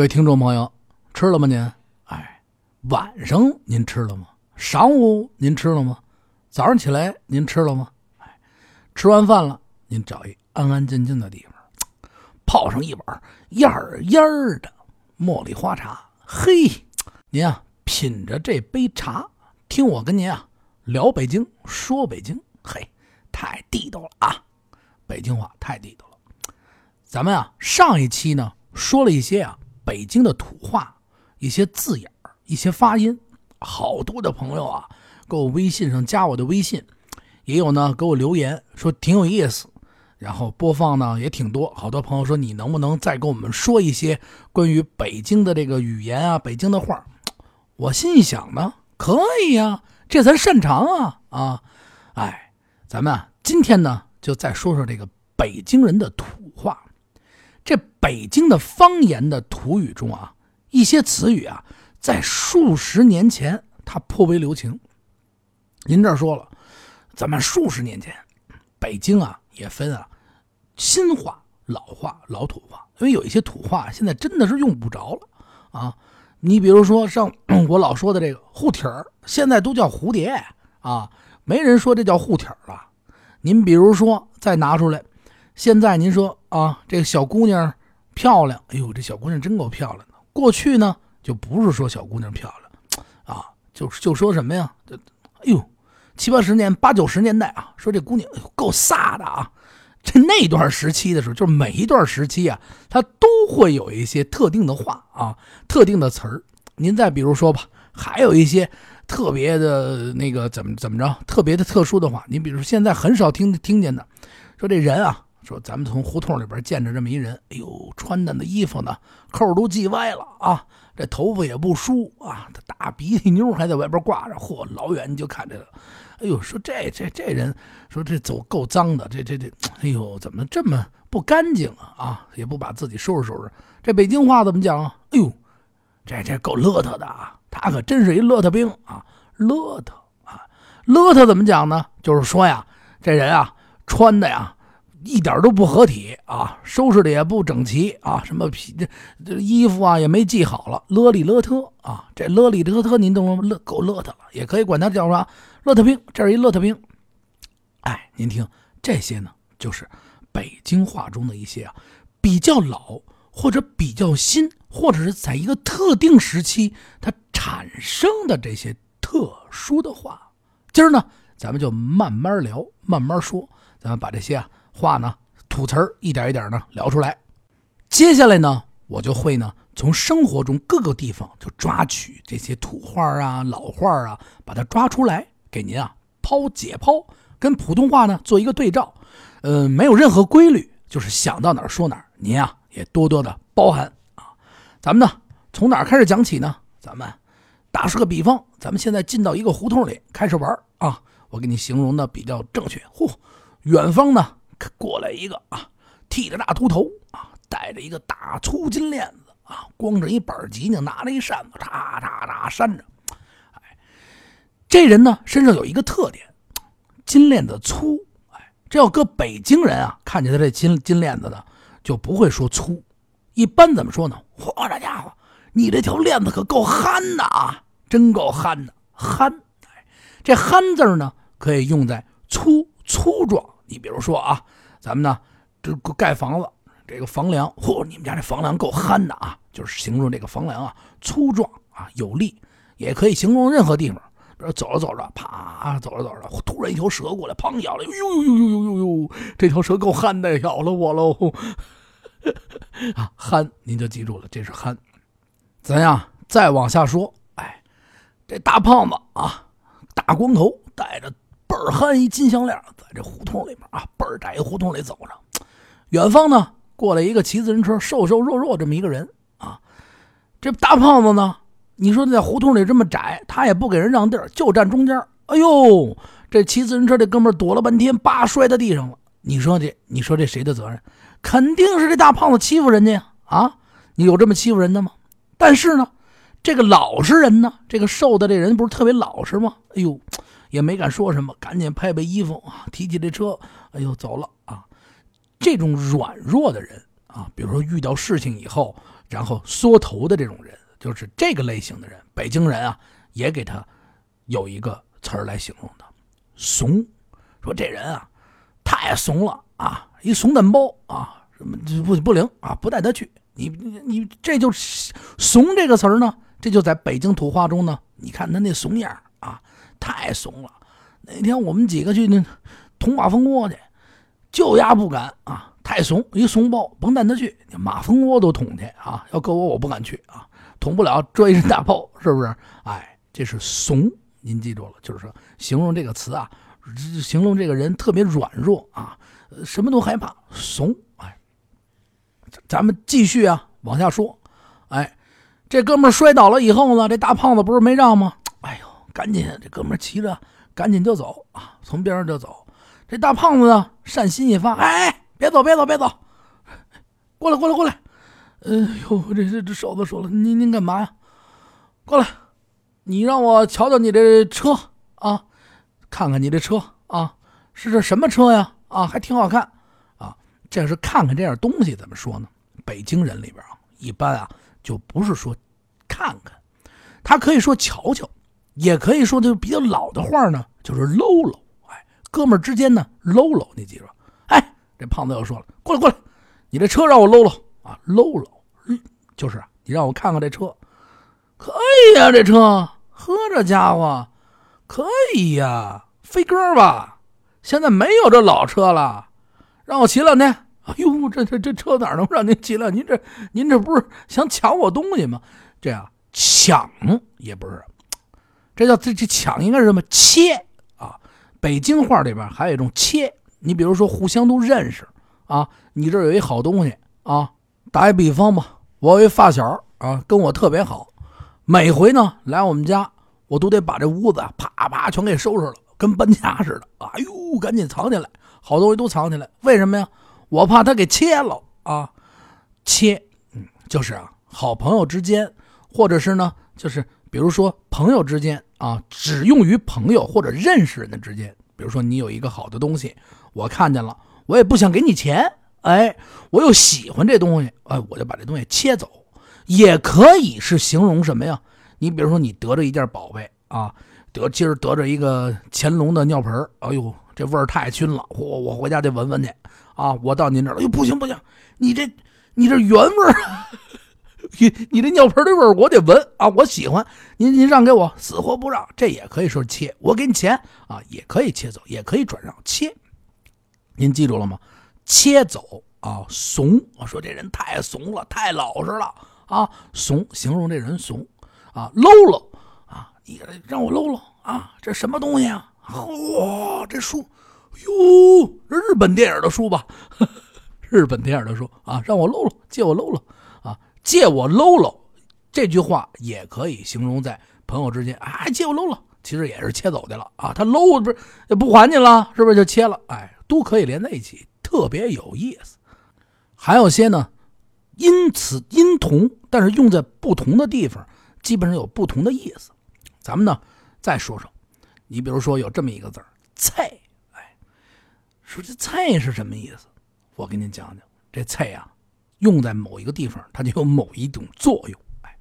各位听众朋友，吃了吗您？哎，晚上您吃了吗？晌午您吃了吗？早上起来您吃了吗？哎，吃完饭了，您找一安安静静的地方，泡上一碗燕儿烟儿的茉莉花茶。嘿，您啊，品着这杯茶，听我跟您啊聊北京，说北京，嘿，太地道了啊！北京话太地道了。咱们啊，上一期呢说了一些啊。北京的土话，一些字眼一些发音，好多的朋友啊，给我微信上加我的微信，也有呢给我留言说挺有意思，然后播放呢也挺多。好多朋友说你能不能再给我们说一些关于北京的这个语言啊，北京的话？我心想呢，可以呀，这咱擅长啊啊！哎，咱们啊今天呢就再说说这个北京人的土话。这北京的方言的土语中啊，一些词语啊，在数十年前它颇为流行。您这说了，咱们数十年前，北京啊也分啊新话、老话、老土话，因为有一些土话现在真的是用不着了啊。你比如说像 我老说的这个护体儿，现在都叫蝴蝶啊，没人说这叫护体儿了。您比如说再拿出来。现在您说啊，这个小姑娘漂亮，哎呦，这小姑娘真够漂亮的。过去呢，就不是说小姑娘漂亮，啊，就就说什么呀？这，哎呦，七八十年、八九十年代啊，说这姑娘哎呦够飒的啊。这那段时期的时候，就是每一段时期啊，它都会有一些特定的话啊，特定的词儿。您再比如说吧，还有一些特别的那个怎么怎么着，特别的特殊的话。您比如说现在很少听听见的，说这人啊。说咱们从胡同里边见着这么一人，哎呦，穿的那衣服呢，扣都系歪了啊，这头发也不梳啊，他大鼻涕妞还在外边挂着，嚯，老远就看这个，哎呦，说这这这人，说这走够脏的，这这这，哎呦，怎么这么不干净啊？啊，也不把自己收拾收拾。这北京话怎么讲啊？哎呦，这这够邋遢的啊，他可真是一邋遢兵啊，邋遢啊，邋遢怎么讲呢？就是说呀，这人啊，穿的呀。一点都不合体啊，收拾的也不整齐啊，什么皮这这衣服啊也没系好了，勒里勒特啊，这勒里勒特您懂吗？邋够勒特了，也可以管他叫啥勒特兵，这是一勒特兵。哎，您听这些呢，就是北京话中的一些啊比较老或者比较新，或者是在一个特定时期它产生的这些特殊的话。今儿呢，咱们就慢慢聊，慢慢说，咱们把这些啊。话呢，土词儿一点一点呢聊出来。接下来呢，我就会呢从生活中各个地方就抓取这些土话啊、老话啊，把它抓出来给您啊抛解剖，跟普通话呢做一个对照。呃，没有任何规律，就是想到哪儿说哪儿。您啊也多多的包涵啊。咱们呢从哪儿开始讲起呢？咱们打个比方，咱们现在进到一个胡同里开始玩啊。我给你形容的比较正确。嚯，远方呢？过来一个啊，剃着大秃头啊，戴着一个大粗金链子啊，光着一板脊呢，拿着一扇子，嚓嚓嚓扇着。哎，这人呢身上有一个特点，金链子粗。哎，这要搁北京人啊，看见他这金金链子呢，就不会说粗。一般怎么说呢？嚯，这家伙，你这条链子可够憨的啊，真够憨的，憨。哎，这憨字呢，可以用在粗粗壮。你比如说啊，咱们呢，这盖房子，这个房梁，嚯，你们家这房梁够憨的啊，就是形容这个房梁啊粗壮啊有力，也可以形容任何地方。比如走着走着，啪，走着走着，突然一条蛇过来，砰咬了，呦呦呦呦呦呦呦，这条蛇够憨的，咬了我喽！啊，憨，您就记住了，这是憨。咱呀，再往下说，哎，这大胖子啊，大光头，戴着。倍儿憨一金项链，在这胡同里面啊，倍儿窄一胡同里走着。远方呢，过来一个骑自行车，瘦瘦弱弱这么一个人啊。这大胖子呢，你说在胡同里这么窄，他也不给人让地儿，就站中间。哎呦，这骑自行车这哥们躲了半天，叭摔在地上了。你说这，你说这谁的责任？肯定是这大胖子欺负人家呀！啊，你有这么欺负人的吗？但是呢，这个老实人呢，这个瘦的这人不是特别老实吗？哎呦。也没敢说什么，赶紧拍拍衣服啊，提起这车，哎呦，走了啊！这种软弱的人啊，比如说遇到事情以后，然后缩头的这种人，就是这个类型的人。北京人啊，也给他有一个词儿来形容的，怂。说这人啊，太怂了啊，一怂蛋包啊，什么不不灵啊，不带他去。你你你，这就“怂”这个词儿呢，这就在北京土话中呢。你看他那怂样啊，太怂了。那天我们几个去那捅马蜂窝去，就丫不敢啊，太怂，一怂包，甭带他去，马蜂窝都捅去啊。要搁我，我不敢去啊，捅不了，摔一身大炮，是不是？哎，这是怂，您记住了，就是说形容这个词啊，形容这个人特别软弱啊，什么都害怕，怂。哎，咱们继续啊，往下说。哎，这哥们摔倒了以后呢，这大胖子不是没让吗？哎呦，赶紧，这哥们骑着。赶紧就走啊！从边上就走。这大胖子呢，善心一发，哎，别走，别走，别走，过来，过来，过来。哎呦，这这这手子说了，您您干嘛呀？过来，你让我瞧瞧你这车啊，看看你这车啊，是这什么车呀？啊，还挺好看啊。这是看看这样东西怎么说呢？北京人里边啊，一般啊就不是说看看，他可以说瞧瞧。也可以说，就比较老的话呢，就是搂搂。哎，哥们儿之间呢，搂搂，你记住。哎，这胖子又说了，过来过来，你这车让我搂搂啊，搂搂，就是你让我看看这车，可以呀，这车，呵，这家伙可以呀，飞鸽吧？现在没有这老车了，让我骑两天。哎呦，这这这车哪能让您骑了？您这您这不是想抢我东西吗？这样抢也不是。这叫这这抢应该是什么切啊？北京话里边还有一种切，你比如说互相都认识啊，你这有一好东西啊，打一比方吧，我有一发小啊，跟我特别好，每回呢来我们家，我都得把这屋子啪啪全给收拾了，跟搬家似的。哎呦，赶紧藏起来，好东西都藏起来，为什么呀？我怕他给切了啊，切，嗯，就是啊，好朋友之间，或者是呢，就是比如说朋友之间。啊，只用于朋友或者认识人的之间。比如说，你有一个好的东西，我看见了，我也不想给你钱，哎，我又喜欢这东西，哎，我就把这东西切走。也可以是形容什么呀？你比如说，你得着一件宝贝啊，得今儿得着一个乾隆的尿盆哎呦，这味儿太熏了，我我回家得闻闻去啊。我到您这儿了，哟，不行不行，你这你这原味儿。你你这尿盆的味儿我得闻啊！我喜欢您，您让给我，死活不让，这也可以说切。我给你钱啊，也可以切走，也可以转让切。您记住了吗？切走啊，怂！我说这人太怂了，太老实了啊，怂，形容这人怂啊，搂搂啊，你让我搂搂啊，这什么东西啊？哇，这书，哟，日本电影的书吧？日本电影的书啊，让我搂搂，借我搂搂。借我搂搂，这句话也可以形容在朋友之间啊。借我搂搂，其实也是切走的了啊。他搂不是不还你了，是不是就切了？哎，都可以连在一起，特别有意思。还有些呢，因此因同，但是用在不同的地方，基本上有不同的意思。咱们呢再说说，你比如说有这么一个字儿“菜”，哎，说这“菜”是什么意思？我给您讲讲，这“菜”呀。用在某一个地方，它就有某一种作用。哎，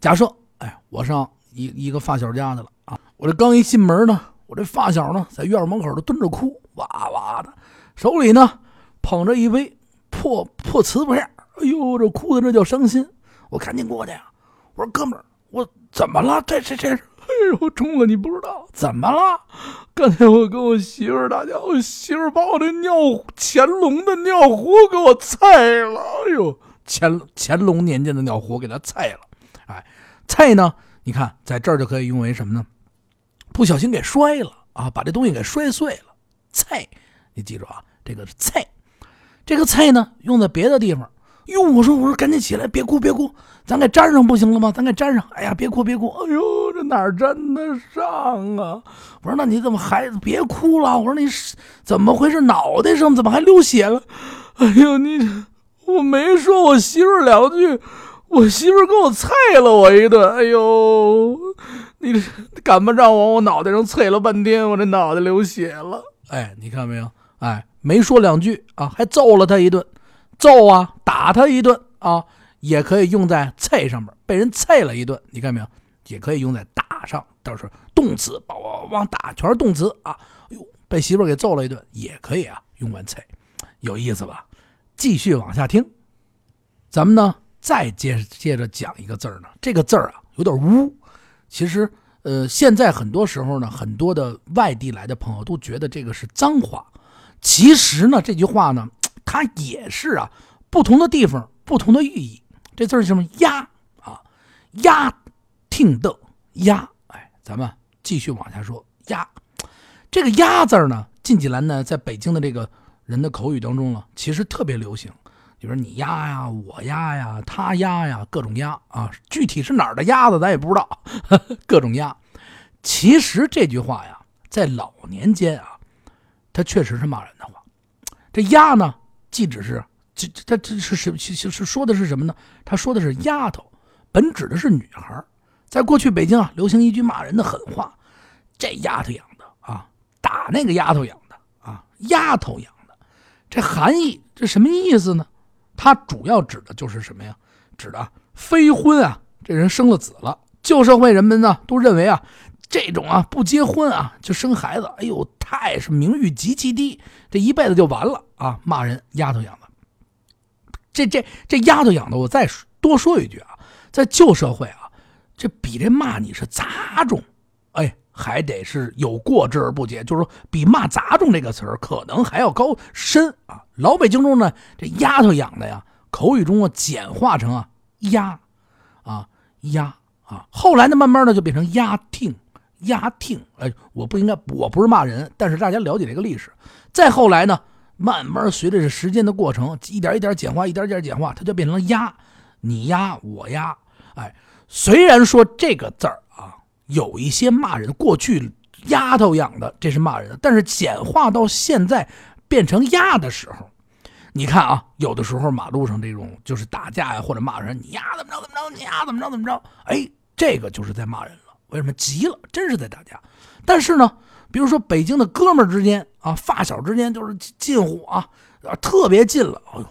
假设，哎，我上一一个发小家去了啊，我这刚一进门呢，我这发小呢在院门口都蹲着哭，哇哇的，手里呢捧着一杯破破瓷片，哎呦，这哭的这叫伤心。我赶紧过去啊，我说哥们儿，我怎么了？这这这。哎呦，中了！你不知道怎么了？刚才我跟我媳妇打架，我媳妇把我的尿乾隆的尿壶给我菜了。哎呦，乾乾隆年间的尿壶给他菜了。哎，菜呢？你看在这儿就可以用为什么呢？不小心给摔了啊，把这东西给摔碎了。菜，你记住啊，这个是菜。这个菜呢，用在别的地方。哟，我说我说赶紧起来，别哭别哭，咱给粘上不行了吗？咱给粘上。哎呀，别哭别哭。哎呦。这哪粘得上啊？我说那你怎么还别哭了？我说你怎么回事？脑袋上怎么还流血了？哎呦，你我没说我媳妇两句，我媳妇给我啐了我一顿。哎呦，你赶不上我我脑袋上啐了半天，我这脑袋流血了。哎，你看没有？哎，没说两句啊，还揍了他一顿。揍啊，打他一顿啊，也可以用在菜上面。被人菜了一顿，你看没有？也可以用在打上，都是动词，往往打全是动词啊。哎呦，被媳妇给揍了一顿，也可以啊，用完菜，有意思吧？继续往下听，咱们呢再接接着讲一个字儿呢。这个字儿啊有点污，其实呃现在很多时候呢，很多的外地来的朋友都觉得这个是脏话。其实呢，这句话呢，它也是啊，不同的地方不同的寓意。这字是什么？压啊，压听的压。哎，咱们继续往下说。压这个压字儿呢，近几年呢，在北京的这个人的口语当中呢，其实特别流行。比如你压呀，我压呀，他压呀，各种压啊。具体是哪儿的鸭子，咱也不知道。各种压。其实这句话呀，在老年间啊。他确实是骂人的话，这丫呢，既只是这他这是是是是说的是什么呢？他说的是丫头，本指的是女孩。在过去北京啊，流行一句骂人的狠话：“这丫头养的啊，打那个丫头养的啊，丫头养的。”这含义这什么意思呢？它主要指的就是什么呀？指的非婚啊，这人生了子了。旧社会人们呢都认为啊。这种啊，不结婚啊就生孩子，哎呦，太是名誉极其低，这一辈子就完了啊！骂人，丫头养的，这这这丫头养的，我再多说一句啊，在旧社会啊，这比这骂你是杂种，哎，还得是有过之而不及，就是说比骂杂种这个词儿可能还要高深啊。老北京中呢，这丫头养的呀，口语中啊简化成啊丫，啊丫啊，后来呢慢慢的就变成丫听。压听，哎，我不应该，我不是骂人，但是大家了解这个历史。再后来呢，慢慢随着这时间的过程，一点一点简化，一点一点简化，它就变成了压，你压我压。哎，虽然说这个字儿啊，有一些骂人，过去丫头养的，这是骂人，但是简化到现在变成压的时候，你看啊，有的时候马路上这种就是打架呀，或者骂人，你压怎么着怎么着，你压怎么着怎么着，哎，这个就是在骂人了。为什么急了？真是在打架。但是呢，比如说北京的哥们儿之间啊，发小之间就是近乎啊，啊，特别近了。哎呦，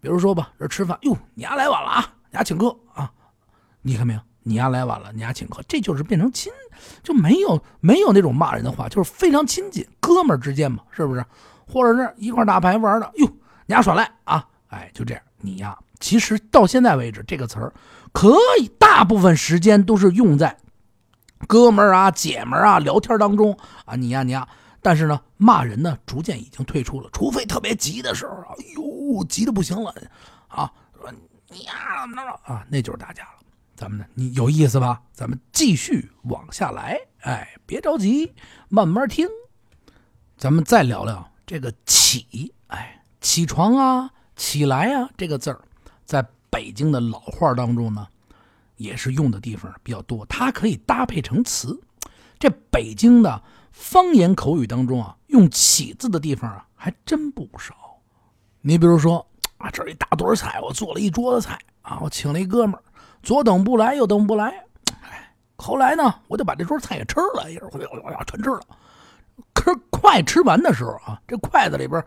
比如说吧，这吃饭，哟，你丫来晚了啊，你丫请客啊。你看没有？你丫来晚了，你丫请客，这就是变成亲，就没有没有那种骂人的话，就是非常亲近，哥们儿之间嘛，是不是？或者是一块打牌玩的，哟，你丫耍赖啊，哎，就这样，你丫。其实到现在为止，这个词儿可以大部分时间都是用在。哥们儿啊，姐们儿啊，聊天当中啊，你呀你呀，但是呢，骂人呢，逐渐已经退出了，除非特别急的时候，哎呦，急的不行了，啊，说你呀啊，那就是打架了。咱们呢，你有意思吧？咱们继续往下来，哎，别着急，慢慢听。咱们再聊聊这个起，哎，起床啊，起来啊，这个字儿，在北京的老话当中呢。也是用的地方比较多，它可以搭配成词。这北京的方言口语当中啊，用“起”字的地方啊，还真不少。你比如说啊，这一大堆菜，我做了一桌子菜啊，我请了一哥们儿，左等不来，右等不来。哎，后来呢，我就把这桌菜给吃了，一会儿我我全吃了。可是快吃完的时候啊，这筷子里边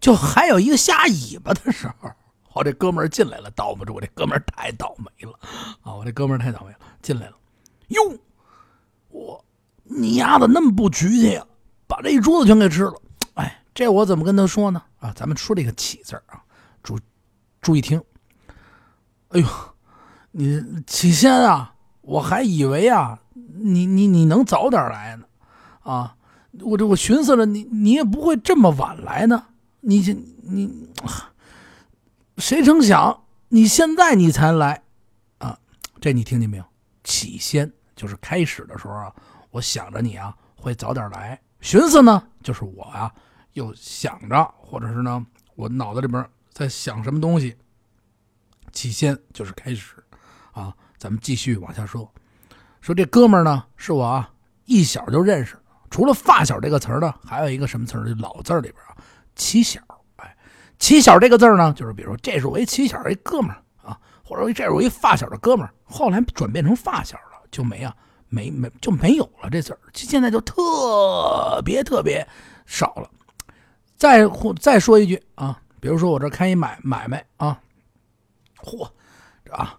就还有一个下尾巴的时候。我这哥们儿进来了，倒不住，我这哥们儿太倒霉了啊！我这哥们儿太倒霉了，进来了。哟，我你丫的那么不局气呀，把这一桌子全给吃了。哎，这我怎么跟他说呢？啊，咱们说这个“起”字啊，注注意听。哎呦，你起先啊，我还以为啊，你你你能早点来呢，啊，我这我寻思着你你也不会这么晚来呢，你你。谁成想你现在你才来，啊，这你听见没有？起先就是开始的时候啊，我想着你啊会早点来，寻思呢就是我啊又想着，或者是呢我脑子里边在想什么东西。起先就是开始，啊，咱们继续往下说，说这哥们儿呢是我啊一小就认识，除了发小这个词儿呢，还有一个什么词儿？老字里边啊，起小。起小这个字呢，就是比如说，这是我一起小一哥们儿啊，或者这是我一发小的哥们儿，后来转变成发小了，就没啊，没没就没有了这字儿，现在就特别特别少了。再或再说一句啊，比如说我这开一买买卖啊，嚯，这啊，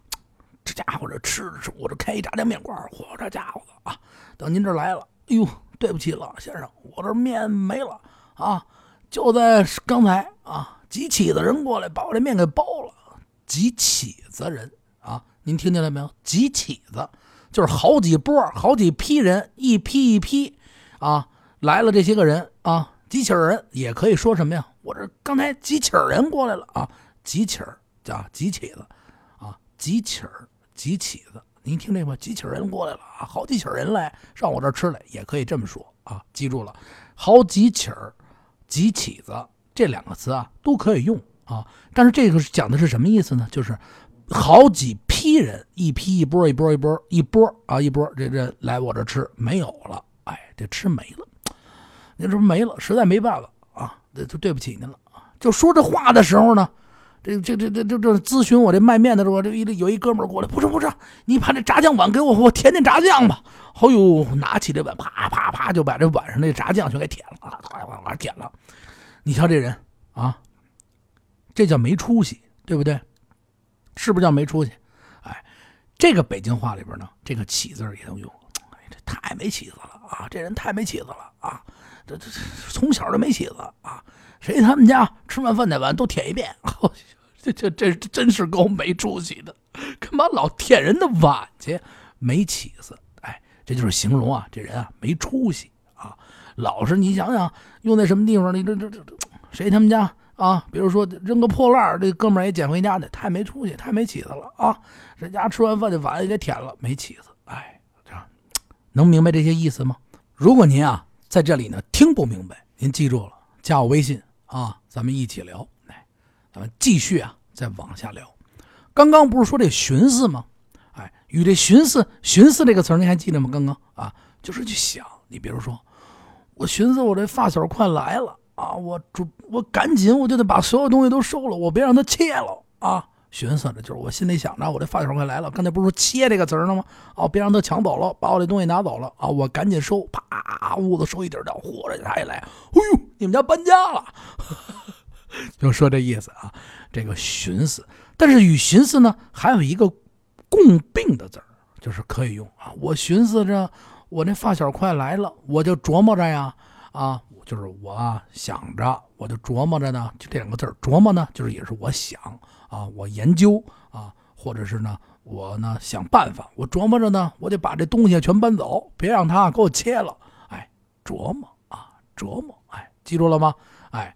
这家伙这吃吃，我这开一炸酱面馆，嚯，这家伙啊，等您这来了，哎呦，对不起了，先生，我这面没了啊，就在刚才啊，几起子人过来把我这面给包了，几起子人啊，您听见了没有？几起子就是好几波、好几批人，一批一批啊来了这些个人啊。几起人也可以说什么呀？我这刚才几起人过来了啊，几起儿叫几起子啊，几起儿几起子，您听这个几起人过来了啊，好几起人来上我这吃来，也可以这么说啊，记住了，好几起儿几起子这两个词啊都可以用啊，但是这个讲的是什么意思呢？就是好几批人，一批一波一波一波一波啊一波这这来我这吃没有了，哎，这吃没了。您这没了，实在没办法啊，这就对不起您了！就说这话的时候呢，这这这这这这咨询我这卖面的时候，这一有一哥们过来，不是不是，你把这炸酱碗给我，我舔舔炸酱吧。哎呦，拿起这碗，啪啪啪就把这碗上那炸酱全给舔了，啊，哗哗舔了。你瞧这人啊，这叫没出息，对不对？是不是叫没出息？哎，这个北京话里边呢，这个起字也能用。哎，这太没起子了啊！这人太没起子了啊！这这从小就没起子啊！谁他们家吃完饭那碗都舔一遍，这这这真是够没出息的，干嘛老舔人的碗去？没起子，哎，这就是形容啊，这人啊没出息啊！老是你想想，用在什么地方？你这这这这，谁他们家啊？比如说扔个破烂这哥们也捡回家的，太没出息，太没起子了啊！人家吃完饭这碗也给舔了，没起子，哎，这样能明白这些意思吗？如果您啊。在这里呢，听不明白，您记住了，加我微信啊，咱们一起聊。来，咱们继续啊，再往下聊。刚刚不是说这寻思吗？哎，与这寻思、寻思这个词儿，您还记得吗？刚刚啊，就是去想。你比如说，我寻思我这发小快来了啊，我主我赶紧我就得把所有东西都收了，我别让他切了啊。寻思着，就是我心里想着，我这发小快来了。刚才不是说“切”这个词儿了吗？哦，别让他抢走了，把我这东西拿走了啊！我赶紧收，啪，屋子收一点掉，嚯，着他一来，哎呦，你们家搬家了，就说这意思啊。这个寻思，但是与寻思呢，还有一个共病的字儿，就是可以用啊。我寻思着，我这发小快来了，我就琢磨着呀，啊，就是我想着，我就琢磨着呢，就这两个字儿，琢磨呢，就是也是我想。啊，我研究啊，或者是呢，我呢想办法，我琢磨着呢，我得把这东西全搬走，别让他给我切了。哎，琢磨啊，琢磨，哎，记住了吗？哎，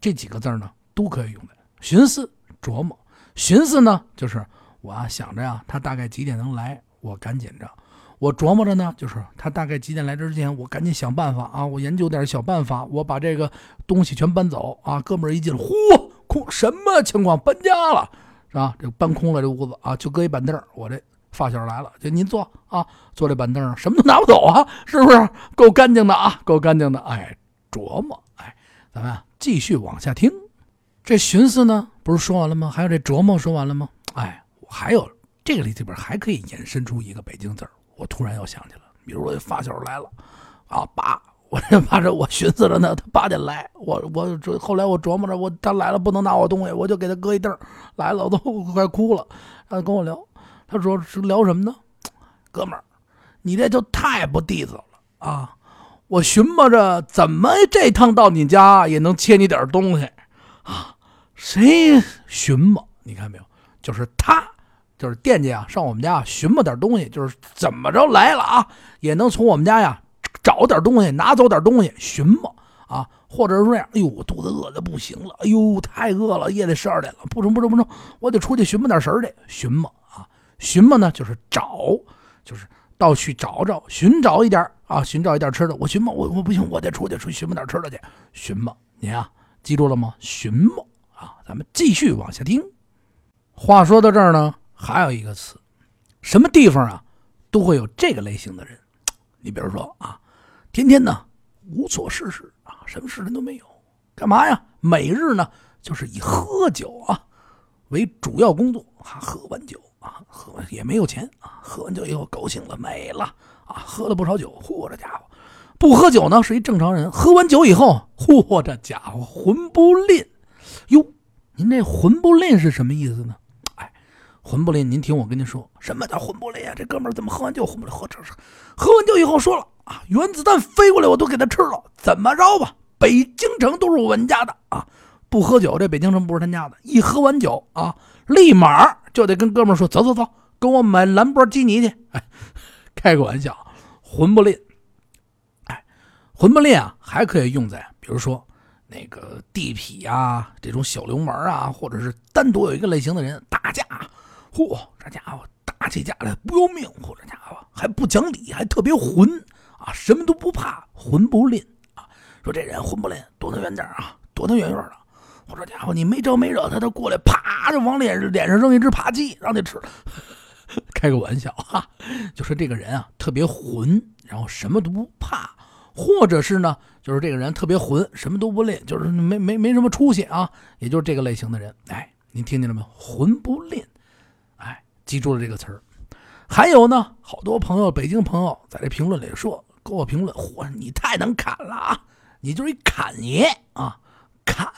这几个字呢都可以用的，寻思、琢磨。寻思呢，就是我啊想着呀，他大概几点能来，我赶紧着。我琢磨着呢，就是他大概几点来之前，我赶紧想办法啊，我研究点小办法，我把这个东西全搬走啊。哥们一进，嚯！空什么情况？搬家了是吧？这搬空了这屋子啊，就搁一板凳。我这发小来了，就您坐啊，坐这板凳上，什么都拿不走啊，是不是？够干净的啊，够干净的。哎，琢磨，哎，咱们继续往下听。这寻思呢，不是说完了吗？还有这琢磨说完了吗？哎，还有这个里边还可以延伸出一个北京字儿。我突然又想起了，比如我发小来了，啊，爸。我这怕着，我寻思着呢，他八点来，我我这后来我琢磨着，我他来了不能拿我东西，我就给他搁一凳来了我都 快哭了。他跟我聊，他说是聊什么呢？哥们儿，你这就太不地道了啊！我寻摸着怎么这趟到你家也能切你点东西啊？谁寻摸？你看没有？就是他，就是惦记啊，上我们家寻摸点东西，就是怎么着来了啊，也能从我们家呀。找点东西，拿走点东西，寻摸啊，或者是这样。哎呦，我肚子饿的不行了，哎呦，太饿了，夜里十二点了，不成不成不成，我得出去寻摸点食儿去。寻摸啊，寻摸呢就是找，就是到去找找，寻找一点啊，寻找一点吃的。我寻摸，我我不行，我得出去出去寻摸点吃的去。寻摸，你啊，记住了吗？寻摸啊，咱们继续往下听。话说到这儿呢，还有一个词，什么地方啊，都会有这个类型的人。你比如说啊。天天呢无所事事啊，什么事情都没有，干嘛呀？每日呢就是以喝酒啊为主要工作啊，喝完酒啊，喝完也没有钱啊，喝完酒以后高兴了没了啊，喝了不少酒，嚯，这家伙不喝酒呢是一正常人，喝完酒以后，嚯，这家伙魂不吝，哟，您这魂不吝是什么意思呢？哎，魂不吝，您听我跟您说，什么叫魂不吝啊？这哥们儿怎么喝完酒魂不吝？喝这是喝完酒以后说了啊，原子弹飞过来我都给他吃了，怎么着吧？北京城都是我们家的啊！不喝酒，这北京城不是他家的。一喝完酒啊，立马就得跟哥们说：“走走走，跟我买兰博基尼去。”哎，开个玩笑，魂不吝。哎，魂不吝啊，还可以用在比如说那个地痞啊，这种小流氓啊，或者是单独有一个类型的人打架，嚯，这家伙打起架来不要命，嚯，这家伙还不讲理，还特别混啊，什么都不怕，魂不吝啊。说这人混不吝，躲他远点啊，躲他远远的。我说家伙，你没招没惹他，他过来啪就往脸脸上扔一只扒鸡，让你吃。开个玩笑哈，就说这个人啊特别混，然后什么都不怕，或者是呢，就是这个人特别混，什么都不吝，就是没没没什么出息啊，也就是这个类型的人。哎，您听见了没有？混不吝，哎，记住了这个词儿。还有呢，好多朋友，北京朋友在这评论里说，给我评论，嚯，你太能砍了啊！你就是一砍爷啊，砍，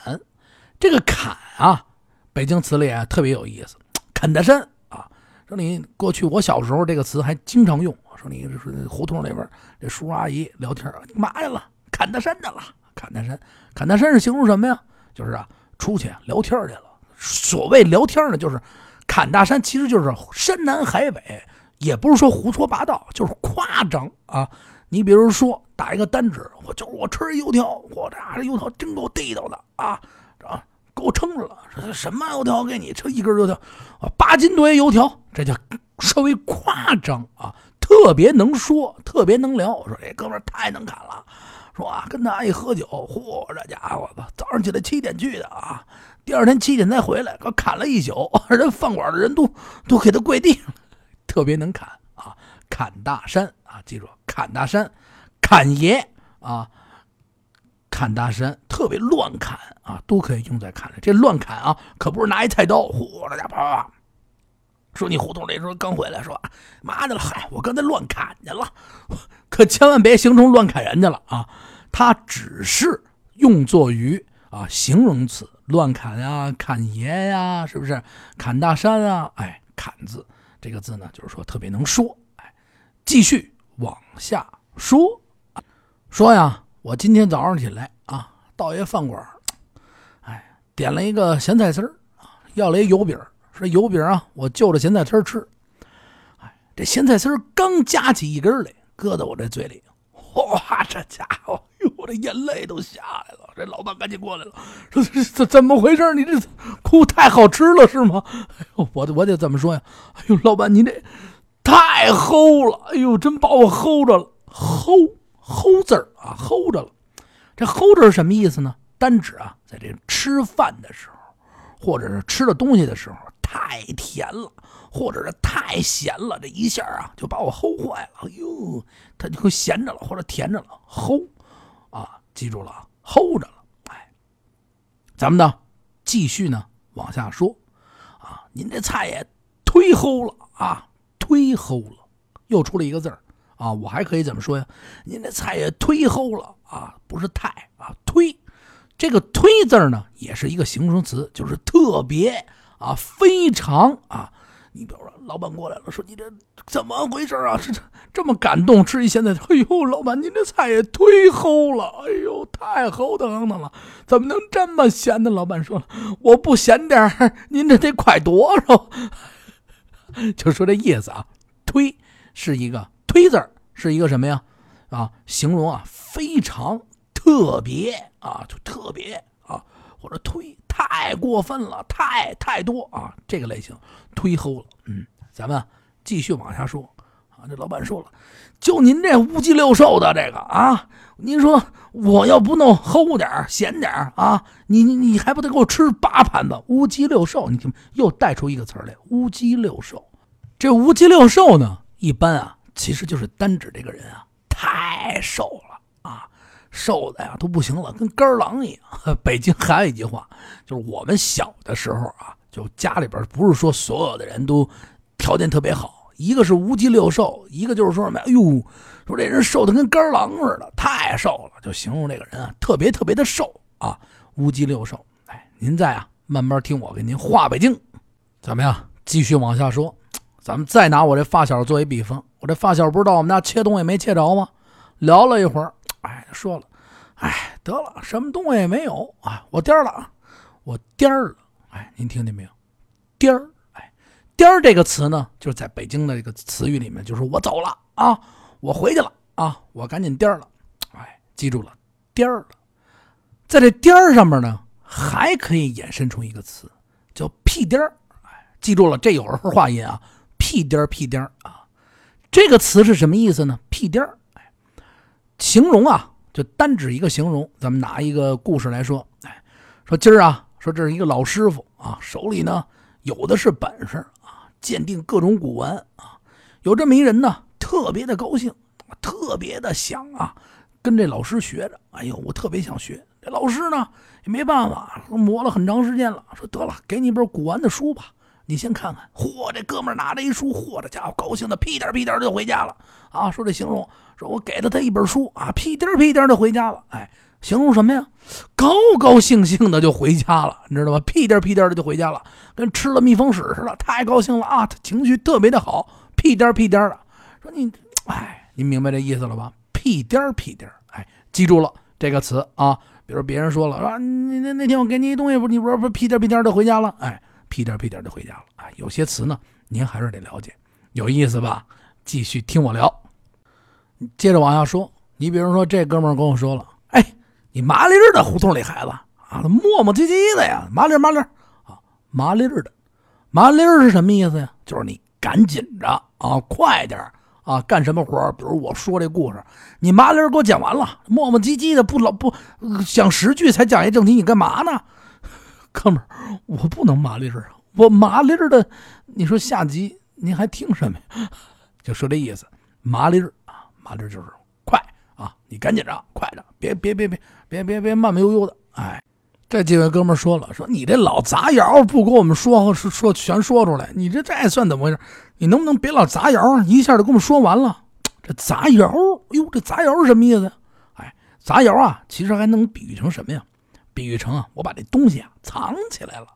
这个砍啊，北京词里啊特别有意思，砍大山啊。说你过去我小时候这个词还经常用，说你是胡同里边这叔叔阿姨聊天，你嘛去了？砍大山去了？砍大山，砍大山是形容什么呀？就是啊，出去聊天去了。所谓聊天呢，就是砍大山，其实就是山南海北，也不是说胡说八道，就是夸张啊。你比如说打一个单指，我就是我吃油条，我这油条真够地道的啊，啊，够撑着了。什么油条给你吃一根油条啊，八斤多油条，这叫稍微夸张啊，特别能说，特别能聊。我说这哥们太能砍了，说啊，跟他一喝酒，嚯，这家伙子早上起来七点去的啊，第二天七点才回来，可砍了一宿，人饭馆的人都都给他跪地上，特别能砍砍大山。啊，记住，砍大山，砍爷啊，砍大山，特别乱砍啊，都可以用在砍。这乱砍啊，可不是拿一菜刀，嚯，大家啪，说你胡同里时候刚回来，说妈的了？嗨，我刚才乱砍去了，可千万别形容乱砍人家了啊！它只是用作于啊形容词，乱砍呀，砍爷呀，是不是？砍大山啊，哎，砍字这个字呢，就是说特别能说，继续。往下说，说呀，我今天早上起来啊，到一饭馆，哎，点了一个咸菜丝儿，要了一油饼，说油饼啊，我就着咸菜丝吃。哎，这咸菜丝儿刚夹起一根来，搁在我这嘴里，哇，这家伙，哟，我这眼泪都下来了。这老板赶紧过来了，说这怎么回事？你这哭太好吃了是吗？哎呦，我我得怎么说呀？哎呦，老板，你这。太齁了！哎呦，真把我齁着了，齁齁字儿啊，齁着了。这齁着是什么意思呢？单指啊，在这吃饭的时候，或者是吃了东西的时候，太甜了，或者是太咸了，这一下啊，就把我齁坏了。哎呦，他就咸着了，或者甜着了，齁啊，记住了，齁着了。哎，咱们呢，继续呢往下说啊，您这菜也忒齁了啊。忒齁了，又出了一个字儿啊！我还可以怎么说呀？您这菜也忒齁了啊！不是太啊，忒这个忒字呢，也是一个形容词，就是特别啊，非常啊。你比如说，老板过来了，说你这怎么回事啊？这这么感动，吃一现在，哎呦，老板您这菜也忒齁了，哎呦，太齁腾腾了，怎么能这么咸呢？老板说，我不咸点您这得快多少？就说这意思啊，推是一个推字是一个什么呀？啊，形容啊非常特别啊，就特别啊，或者推太过分了，太太多啊，这个类型推齁了。嗯，咱们继续往下说。这老板说了，就您这五鸡六兽的这个啊，您说我要不弄齁点咸点啊，你你你还不得给我吃八盘子乌鸡六兽？你听，又带出一个词来，乌鸡六兽。这乌鸡六瘦呢，一般啊，其实就是单指这个人啊太瘦了啊，瘦的呀都不行了，跟干狼一样。北京还有一句话，就是我们小的时候啊，就家里边不是说所有的人都条件特别好，一个是无极六瘦，一个就是说什么，哎呦，说这人瘦的跟干狼似的，太瘦了，就形容这个人啊特别特别的瘦啊，无极六瘦。哎，您再啊慢慢听我给您话北京，怎么样？继续往下说，咱们再拿我这发小作为比方，我这发小不知道我们家切东西没切着吗？聊了一会儿，哎，说了，哎，得了，什么东西也没有啊，我颠了啊，我颠了，哎，您听见没有？颠儿，颠儿这个词呢，就是在北京的这个词语里面，就是我走了啊，我回去了啊，我赶紧颠儿了，哎，记住了，颠儿了，在这颠儿上面呢。还可以衍生出一个词，叫屁颠儿。哎，记住了，这有儿化音啊，屁颠儿屁颠儿啊。这个词是什么意思呢？屁颠儿，哎，形容啊，就单指一个形容。咱们拿一个故事来说，哎，说今儿啊，说这是一个老师傅啊，手里呢有的是本事啊，鉴定各种古玩啊。有这么一人呢，特别的高兴，特别的想啊，跟这老师学着。哎呦，我特别想学。这老师呢？也没办法，磨了很长时间了。说得了，给你一本古玩的书吧，你先看看。嚯，这哥们拿着一书，嚯，这家伙高兴的屁颠屁颠就回家了。啊，说这形容，说我给了他一本书啊，屁颠屁颠的回家了。哎，形容什么呀？高高兴兴的就回家了，你知道吗？屁颠屁颠的就回家了，跟吃了蜜蜂屎似的，太高兴了啊！他情绪特别的好，屁颠屁颠的。说你，哎，你明白这意思了吧？屁颠屁颠，哎，记住了这个词啊。比如别人说了，说你那那天我给你一东西，不你不是不屁颠屁颠的回家了？哎，屁颠屁颠的回家了。哎，有些词呢，您还是得了解，有意思吧？继续听我聊。接着往下说，你比如说这哥们跟我说了，你麻利儿的胡同里孩子啊，磨磨唧唧的呀，麻利麻利啊，麻利儿的，麻利儿是什么意思呀？就是你赶紧着啊，快点啊，干什么活比如我说这故事，你麻利儿给我讲完了，磨磨唧唧的，不老不讲十句才讲一正题，你干嘛呢？哥们儿，我不能麻利儿啊，我麻利儿的，你说下集您还听什么呀？就说这意思，麻利儿啊，麻利儿就是，你赶紧着，快着，别别别别别别别慢慢悠悠的，哎。这几位哥们说了，说你这老杂谣不给我们说说全说出来，你这这算怎么回事？你能不能别老杂谣，一下就给我们说完了？这杂谣，哟，这杂谣是什么意思？哎，杂谣啊，其实还能比喻成什么呀？比喻成啊，我把这东西啊藏起来了。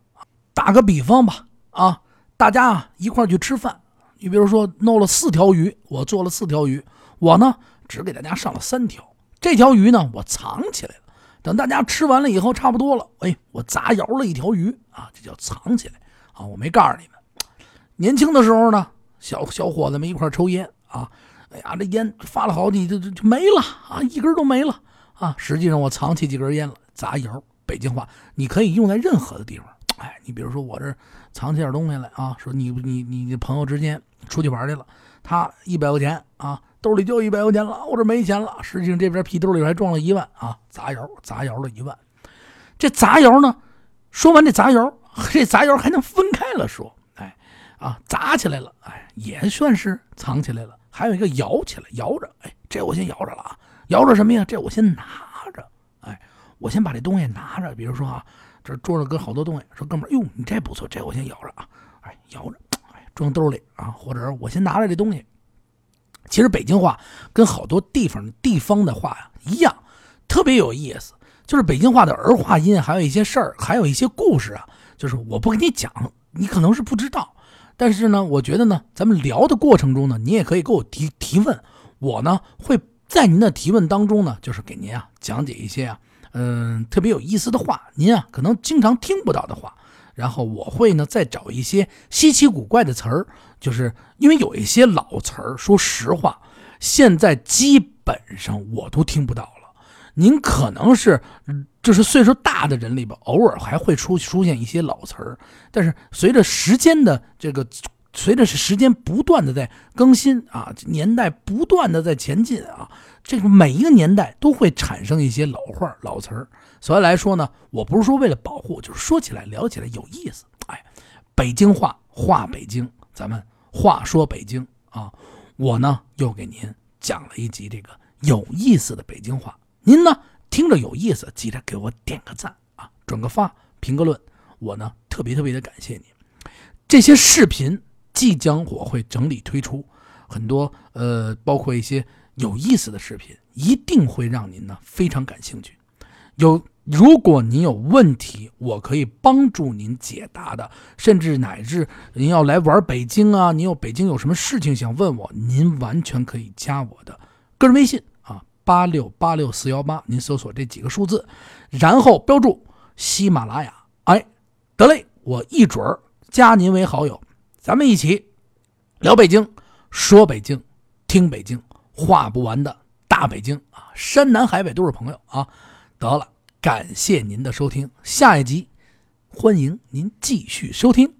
打个比方吧，啊，大家啊一块去吃饭，你比如说弄了四条鱼，我做了四条鱼，我呢只给大家上了三条，这条鱼呢我藏起来了。等大家吃完了以后，差不多了，哎，我砸窑了一条鱼啊，这叫藏起来啊！我没告诉你们，年轻的时候呢，小小伙子们一块抽烟啊，哎呀，这烟发了好几就就就没了啊，一根都没了啊！实际上我藏起几根烟了，砸窑，北京话，你可以用在任何的地方。哎，你比如说我这藏起点东西来啊，说你你你朋友之间出去玩去了，他一百块钱啊。兜里就一百块钱了，我这没钱了。实际上这边屁兜里还装了一万啊，砸窑砸窑了一万。这砸窑呢，说完这砸窑，这砸窑还能分开了说，哎啊，砸起来了，哎，也算是藏起来了。还有一个摇起来，摇着，哎，这我先摇着了啊，摇着什么呀？这我先拿着，哎，我先把这东西拿着。比如说啊，这桌上搁好多东西，说哥们儿，哟，你这不错，这我先摇着啊，哎，摇着，哎，装兜里啊，或者我先拿着这东西。其实北京话跟好多地方地方的话呀一样，特别有意思。就是北京话的儿化音，还有一些事儿，还有一些故事啊。就是我不跟你讲，你可能是不知道。但是呢，我觉得呢，咱们聊的过程中呢，你也可以给我提提问。我呢会在您的提问当中呢，就是给您啊讲解一些啊，嗯，特别有意思的话，您啊可能经常听不到的话。然后我会呢再找一些稀奇古怪的词儿。就是因为有一些老词儿，说实话，现在基本上我都听不到了。您可能是就是岁数大的人里边，偶尔还会出出现一些老词儿，但是随着时间的这个，随着时间不断的在更新啊，年代不断的在前进啊，这个每一个年代都会产生一些老话老词儿。所以来说呢，我不是说为了保护，就是说起来聊起来有意思。哎，北京话话北京。咱们话说北京啊，我呢又给您讲了一集这个有意思的北京话。您呢听着有意思，记得给我点个赞啊，转个发，评个论，我呢特别特别的感谢你。这些视频即将我会整理推出很多，呃，包括一些有意思的视频，一定会让您呢非常感兴趣。有如果您有问题，我可以帮助您解答的，甚至乃至您要来玩北京啊，您有北京有什么事情想问我，您完全可以加我的个人微信啊，八六八六四幺八，您搜索这几个数字，然后标注喜马拉雅，哎，得嘞，我一准儿加您为好友，咱们一起聊北京，说北京，听北京，话不完的大北京啊，山南海北都是朋友啊，得了。感谢您的收听，下一集欢迎您继续收听。